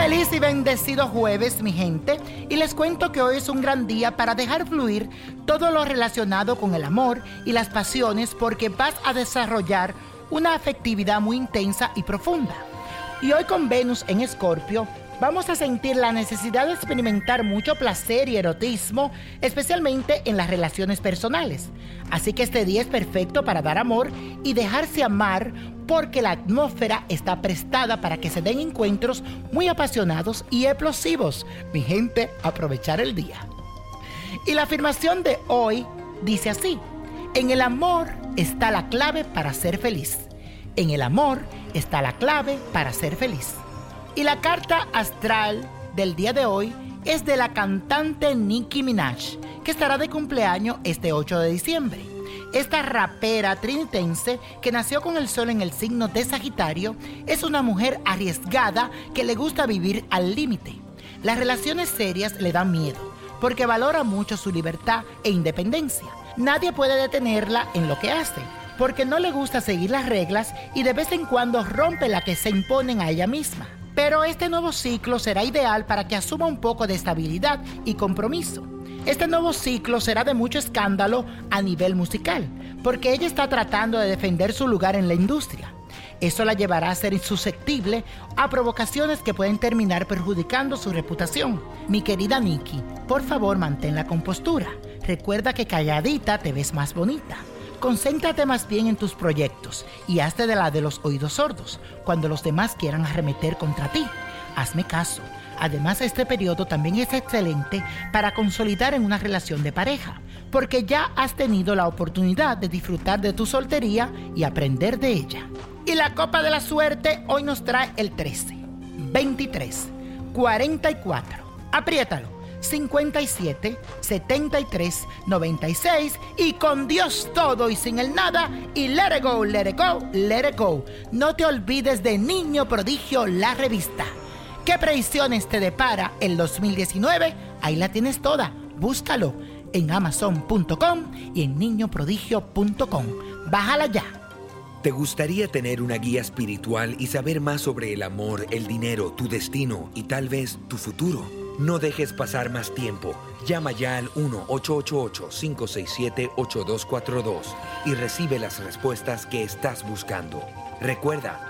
Feliz y bendecido jueves, mi gente, y les cuento que hoy es un gran día para dejar fluir todo lo relacionado con el amor y las pasiones porque vas a desarrollar una afectividad muy intensa y profunda. Y hoy con Venus en Escorpio, vamos a sentir la necesidad de experimentar mucho placer y erotismo, especialmente en las relaciones personales. Así que este día es perfecto para dar amor y dejarse amar porque la atmósfera está prestada para que se den encuentros muy apasionados y explosivos. Mi gente, aprovechar el día. Y la afirmación de hoy dice así, en el amor está la clave para ser feliz. En el amor está la clave para ser feliz. Y la carta astral del día de hoy es de la cantante Nicki Minaj, que estará de cumpleaños este 8 de diciembre. Esta rapera trinitense que nació con el sol en el signo de Sagitario es una mujer arriesgada que le gusta vivir al límite. Las relaciones serias le dan miedo porque valora mucho su libertad e independencia. Nadie puede detenerla en lo que hace porque no le gusta seguir las reglas y de vez en cuando rompe la que se imponen a ella misma. Pero este nuevo ciclo será ideal para que asuma un poco de estabilidad y compromiso. Este nuevo ciclo será de mucho escándalo a nivel musical, porque ella está tratando de defender su lugar en la industria. Eso la llevará a ser susceptible a provocaciones que pueden terminar perjudicando su reputación. Mi querida Nikki, por favor mantén la compostura. Recuerda que calladita te ves más bonita. Concéntrate más bien en tus proyectos y hazte de la de los oídos sordos cuando los demás quieran arremeter contra ti. Hazme caso. Además, este periodo también es excelente para consolidar en una relación de pareja, porque ya has tenido la oportunidad de disfrutar de tu soltería y aprender de ella. Y la copa de la suerte hoy nos trae el 13, 23, 44. Apriétalo. 57 73 96 y con Dios todo y sin el nada y let it go, let it go, let it go. No te olvides de Niño Prodigio, la revista. ¿Qué previsiones te depara el 2019? Ahí la tienes toda. Búscalo en amazon.com y en niñoprodigio.com. Bájala ya. ¿Te gustaría tener una guía espiritual y saber más sobre el amor, el dinero, tu destino y tal vez tu futuro? No dejes pasar más tiempo. Llama ya al 1-888-567-8242 y recibe las respuestas que estás buscando. Recuerda,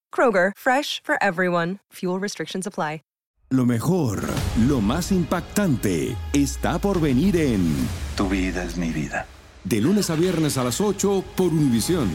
Kroger, fresh for everyone. Fuel restrictions apply. Lo mejor, lo más impactante, está por venir en Tu vida es mi vida. De lunes a viernes a las 8 por Univisión.